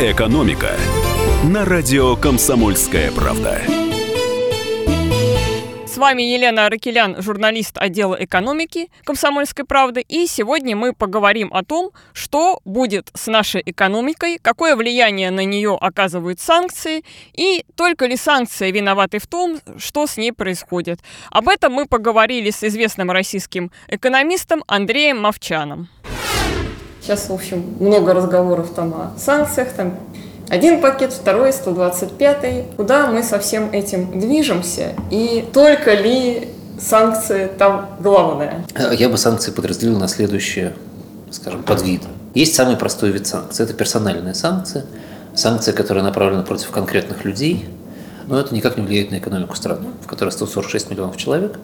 «Экономика» на радио «Комсомольская правда». С вами Елена Аракелян, журналист отдела экономики «Комсомольской правды». И сегодня мы поговорим о том, что будет с нашей экономикой, какое влияние на нее оказывают санкции, и только ли санкции виноваты в том, что с ней происходит. Об этом мы поговорили с известным российским экономистом Андреем Мовчаном. Сейчас, в общем, много разговоров там о санкциях, там один пакет, второй, 125-й. Куда мы со всем этим движемся? И только ли санкции там главное? Я бы санкции подразделил на следующие, скажем, подвиды. Есть самый простой вид санкций. Это персональные санкции. Санкции, которые направлены против конкретных людей, но это никак не влияет на экономику страны, в которой 146 миллионов человек,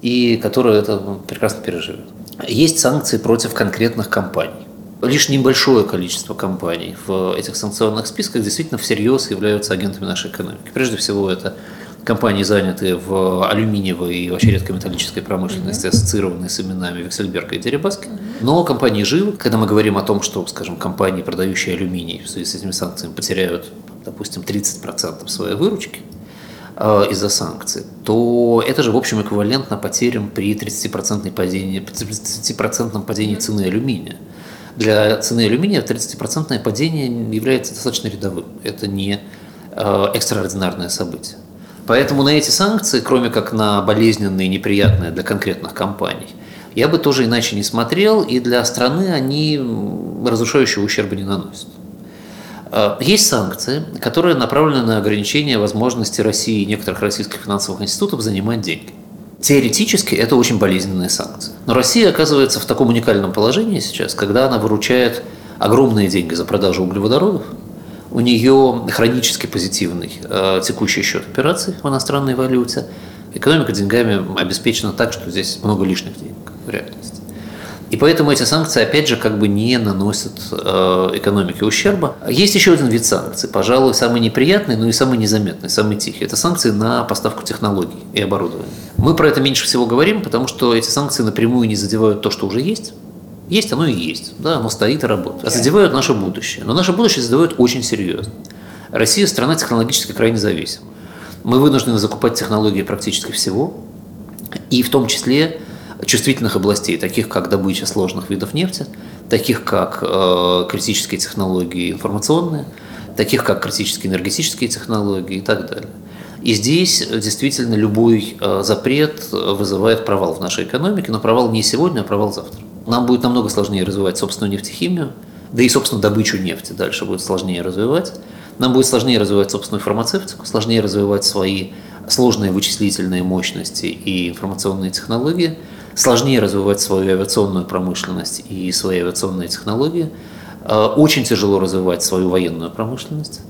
и которые это прекрасно переживают. Есть санкции против конкретных компаний лишь небольшое количество компаний в этих санкционных списках действительно всерьез являются агентами нашей экономики. Прежде всего, это компании, занятые в алюминиевой и вообще редкометаллической промышленности, ассоциированные с именами Вексельберга и Дерибаски. Но компании живы. Когда мы говорим о том, что, скажем, компании, продающие алюминий в связи с этими санкциями потеряют, допустим, 30% своей выручки, э, из-за санкций, то это же, в общем, эквивалентно потерям при 30% падении, 30% падении цены алюминия для цены алюминия 30% падение является достаточно рядовым. Это не э, экстраординарное событие. Поэтому на эти санкции, кроме как на болезненные и неприятные для конкретных компаний, я бы тоже иначе не смотрел, и для страны они разрушающего ущерба не наносят. Э, есть санкции, которые направлены на ограничение возможности России и некоторых российских финансовых институтов занимать деньги. Теоретически это очень болезненные санкции. Но Россия оказывается в таком уникальном положении сейчас, когда она выручает огромные деньги за продажу углеводородов, у нее хронически позитивный э, текущий счет операций в иностранной валюте, экономика деньгами обеспечена так, что здесь много лишних денег в реальности. И поэтому эти санкции, опять же, как бы не наносят э, экономике ущерба. Есть еще один вид санкций, пожалуй, самый неприятный, но и самый незаметный, самый тихий. Это санкции на поставку технологий и оборудования. Мы про это меньше всего говорим, потому что эти санкции напрямую не задевают то, что уже есть. Есть, оно и есть. Да, оно стоит и работает. А задевают наше будущее. Но наше будущее задевают очень серьезно. Россия страна технологически крайне зависима. Мы вынуждены закупать технологии практически всего, и в том числе чувствительных областей, таких как добыча сложных видов нефти, таких как э, критические технологии информационные, таких как критические энергетические технологии и так далее. И здесь действительно любой э, запрет вызывает провал в нашей экономике, но провал не сегодня, а провал завтра. Нам будет намного сложнее развивать собственную нефтехимию, да и, собственно, добычу нефти дальше будет сложнее развивать. Нам будет сложнее развивать собственную фармацевтику, сложнее развивать свои сложные вычислительные мощности и информационные технологии – сложнее развивать свою авиационную промышленность и свои авиационные технологии, э, очень тяжело развивать свою военную промышленность,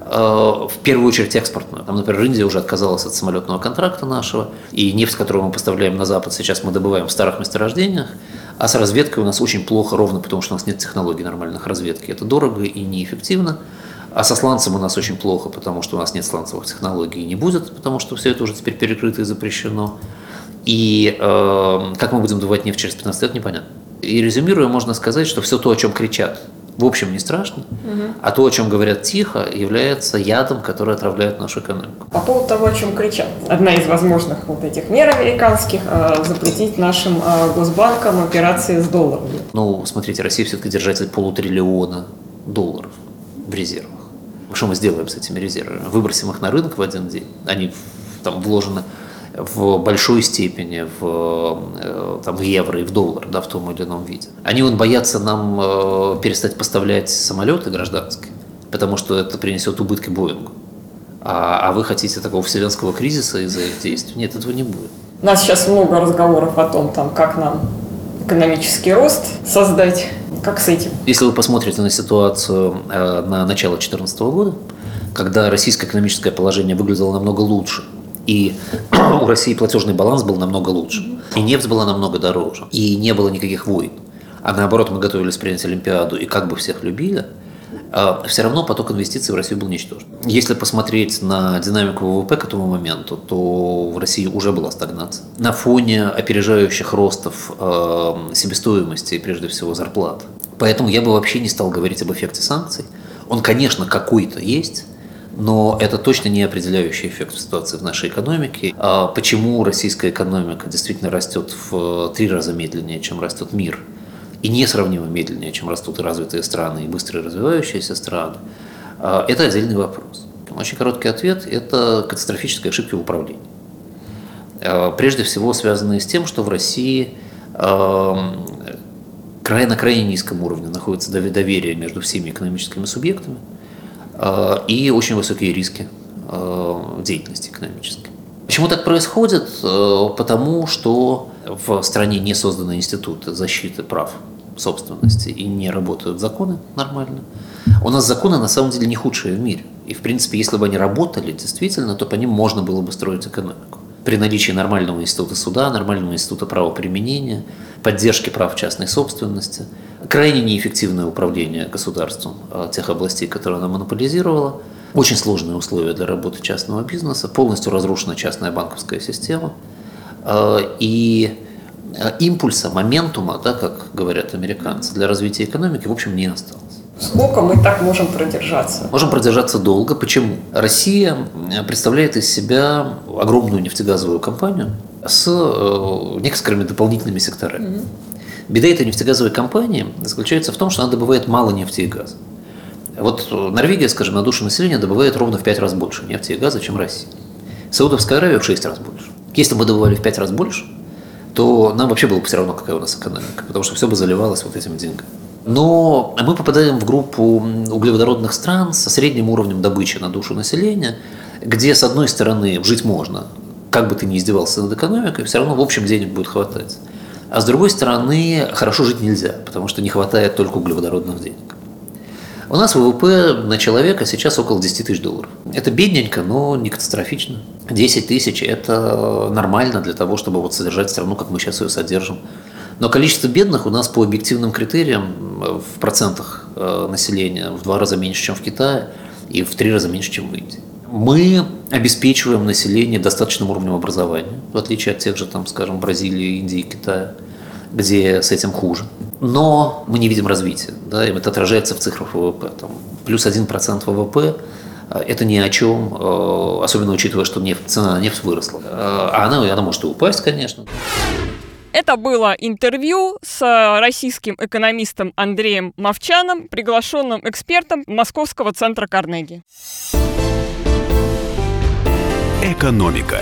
э, в первую очередь экспортную. Там, например, Индия уже отказалась от самолетного контракта нашего, и нефть, которую мы поставляем на Запад, сейчас мы добываем в старых месторождениях, а с разведкой у нас очень плохо, ровно потому что у нас нет технологий нормальных разведки. Это дорого и неэффективно. А со сланцем у нас очень плохо, потому что у нас нет сланцевых технологий и не будет, потому что все это уже теперь перекрыто и запрещено. И э, как мы будем добывать нефть через 15 лет, непонятно. И резюмируя, можно сказать, что все то, о чем кричат, в общем не страшно, угу. а то, о чем говорят тихо, является ядом, который отравляет нашу экономику. По поводу того, о чем кричат, одна из возможных вот этих мер американских э, запретить нашим э, госбанкам операции с долларами. Ну, смотрите, Россия все-таки держатель полутриллиона долларов в резервах. Что мы сделаем с этими резервами? Выбросим их на рынок в один день. Они там вложены в большой степени в, э, там, в евро и в доллар, да, в том или ином виде. Они вот боятся нам э, перестать поставлять самолеты гражданские, потому что это принесет убытки Боингу. А, а вы хотите такого вселенского кризиса из-за их действий? Нет, этого не будет. У нас сейчас много разговоров о том, там, как нам экономический рост создать. Как с этим? Если вы посмотрите на ситуацию э, на начало 2014 года, когда российское экономическое положение выглядело намного лучше, и у России платежный баланс был намного лучше. И нефть была намного дороже. И не было никаких войн. А наоборот, мы готовились принять Олимпиаду и как бы всех любили, а все равно поток инвестиций в Россию был ничтожен. Если посмотреть на динамику ВВП к этому моменту, то в России уже была стагнация. На фоне опережающих ростов э, себестоимости и прежде всего зарплат. Поэтому я бы вообще не стал говорить об эффекте санкций. Он, конечно, какой-то есть, но это точно не определяющий эффект в ситуации в нашей экономике. А почему российская экономика действительно растет в три раза медленнее, чем растет мир, и несравнимо медленнее, чем растут и развитые страны, и быстро развивающиеся страны, а, это отдельный вопрос. Очень короткий ответ – это катастрофические ошибки в управлении. А, прежде всего связанные с тем, что в России край на крайне низком уровне находится доверие между всеми экономическими субъектами – Э, и очень высокие риски э, деятельности экономической. Почему так происходит? Э, потому что в стране не созданы институты защиты прав собственности и не работают законы нормально. У нас законы на самом деле не худшие в мире. И, в принципе, если бы они работали действительно, то по ним можно было бы строить экономику. При наличии нормального института суда, нормального института правоприменения, поддержки прав частной собственности – крайне неэффективное управление государством а, тех областей, которые она монополизировала, очень сложные условия для работы частного бизнеса, полностью разрушена частная банковская система, а, и а, импульса, моментума, да, как говорят американцы, для развития экономики, в общем, не осталось. Сколько мы так можем продержаться? Можем продержаться долго. Почему? Россия представляет из себя огромную нефтегазовую компанию с э, некоторыми дополнительными секторами. Mm-hmm. Беда этой нефтегазовой компании заключается в том, что она добывает мало нефти и газа. Вот Норвегия, скажем, на душу населения добывает ровно в 5 раз больше нефти и газа, чем Россия. Саудовская Аравия в 6 раз больше. Если бы мы добывали в 5 раз больше, то нам вообще было бы все равно, какая у нас экономика, потому что все бы заливалось вот этим деньгами. Но мы попадаем в группу углеводородных стран со средним уровнем добычи на душу населения, где, с одной стороны, жить можно, как бы ты ни издевался над экономикой, все равно в общем денег будет хватать. А с другой стороны, хорошо жить нельзя, потому что не хватает только углеводородных денег. У нас ВВП на человека сейчас около 10 тысяч долларов. Это бедненько, но не катастрофично. 10 тысяч – это нормально для того, чтобы вот содержать страну, как мы сейчас ее содержим. Но количество бедных у нас по объективным критериям в процентах э, населения в два раза меньше, чем в Китае, и в три раза меньше, чем в Индии. Мы обеспечиваем население достаточным уровнем образования, в отличие от тех же, там, скажем, Бразилии, Индии, Китая, где с этим хуже. Но мы не видим развития, да, и это отражается в цифрах ВВП. Там, плюс 1% ВВП – это ни о чем, э, особенно учитывая, что нефть, цена на нефть выросла. Э, а она, она может и упасть, конечно. Это было интервью с российским экономистом Андреем Мовчаном, приглашенным экспертом Московского центра Карнеги. Экономика.